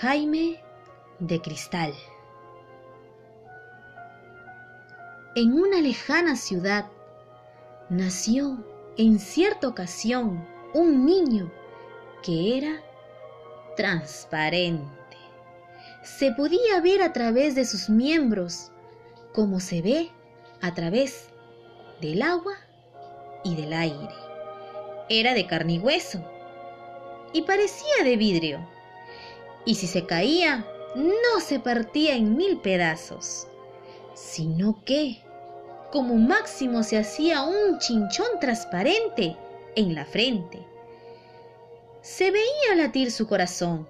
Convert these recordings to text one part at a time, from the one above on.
Jaime de Cristal. En una lejana ciudad nació en cierta ocasión un niño que era transparente. Se podía ver a través de sus miembros como se ve a través del agua y del aire. Era de carne y hueso y parecía de vidrio. Y si se caía, no se partía en mil pedazos, sino que, como máximo, se hacía un chinchón transparente en la frente. Se veía latir su corazón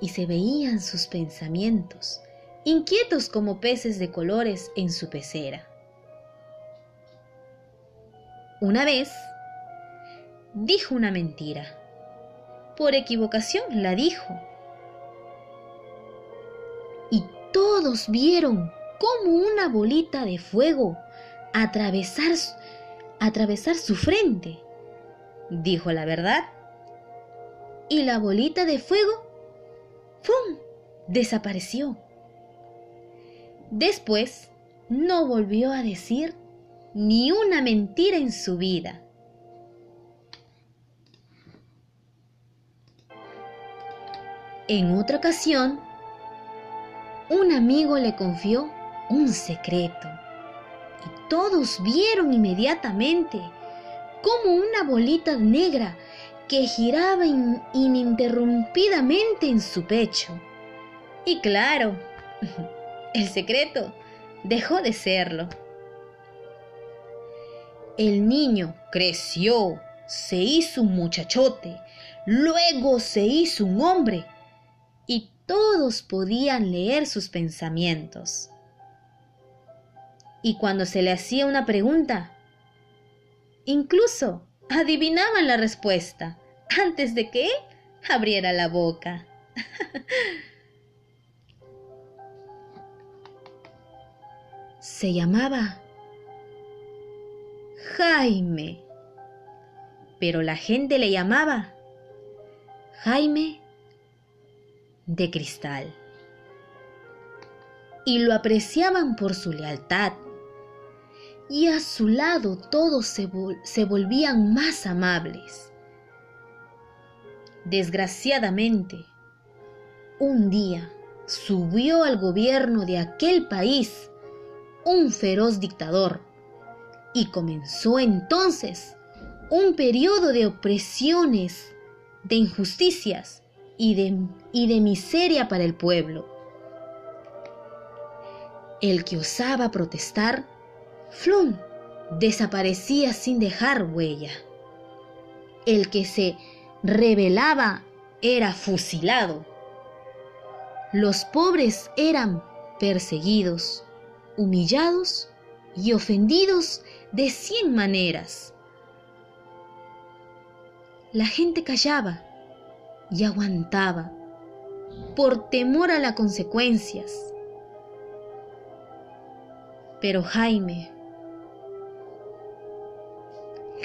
y se veían sus pensamientos, inquietos como peces de colores en su pecera. Una vez dijo una mentira. Por equivocación la dijo. Todos vieron como una bolita de fuego atravesar, atravesar su frente. Dijo la verdad. Y la bolita de fuego, ¡fum!, desapareció. Después no volvió a decir ni una mentira en su vida. En otra ocasión, un amigo le confió un secreto y todos vieron inmediatamente como una bolita negra que giraba ininterrumpidamente en su pecho. Y claro, el secreto dejó de serlo. El niño creció, se hizo un muchachote, luego se hizo un hombre y todos podían leer sus pensamientos. Y cuando se le hacía una pregunta, incluso adivinaban la respuesta antes de que abriera la boca. se llamaba Jaime, pero la gente le llamaba Jaime de cristal. Y lo apreciaban por su lealtad. Y a su lado todos se, volvían más amables. Desgraciadamente, un día subió al gobierno de aquel país un feroz dictador y comenzó entonces un periodo de opresiones, de injusticias y de, y de miseria para el pueblo. El que osaba protestar, flum, desaparecía sin dejar huella. El que se rebelaba era fusilado. Los pobres eran perseguidos, humillados y ofendidos de cien maneras. La gente callaba y aguantaba por temor a las consecuencias. Pero Jaime,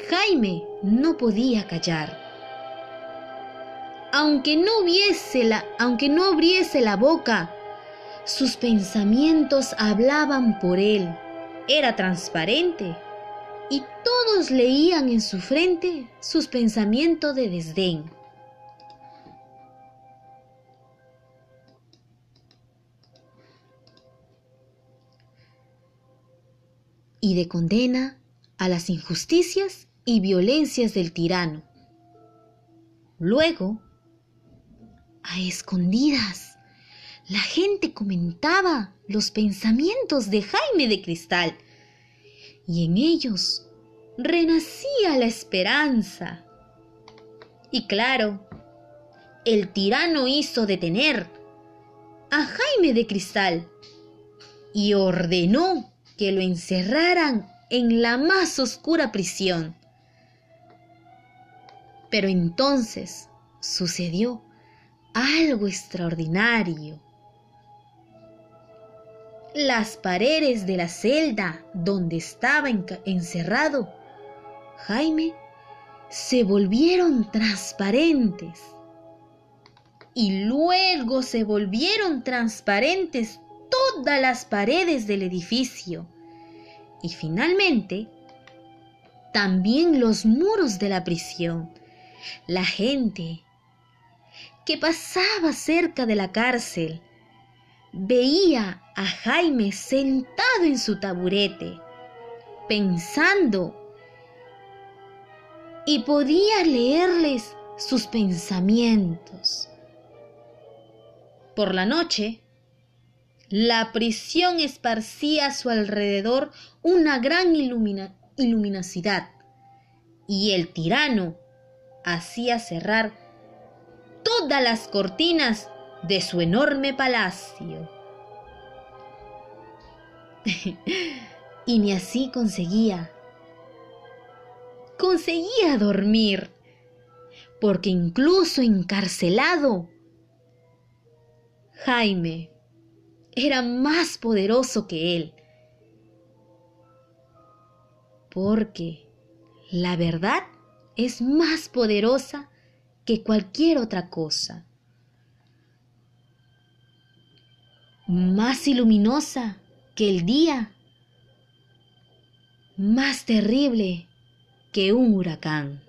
Jaime no podía callar. Aunque no viese la, aunque no abriese la boca, sus pensamientos hablaban por él. Era transparente y todos leían en su frente sus pensamientos de desdén. Y de condena a las injusticias y violencias del tirano. Luego, a escondidas, la gente comentaba los pensamientos de Jaime de Cristal y en ellos renacía la esperanza. Y claro, el tirano hizo detener a Jaime de Cristal y ordenó que lo encerraran en la más oscura prisión. Pero entonces sucedió algo extraordinario. Las paredes de la celda donde estaba encerrado Jaime se volvieron transparentes y luego se volvieron transparentes todas las paredes del edificio. Y finalmente, también los muros de la prisión. La gente que pasaba cerca de la cárcel veía a Jaime sentado en su taburete, pensando, y podía leerles sus pensamientos. Por la noche, la prisión esparcía a su alrededor una gran iluminosidad y el tirano hacía cerrar todas las cortinas de su enorme palacio. y ni así conseguía. Conseguía dormir, porque incluso encarcelado, Jaime era más poderoso que él. Porque la verdad es más poderosa que cualquier otra cosa. Más iluminosa que el día. Más terrible que un huracán.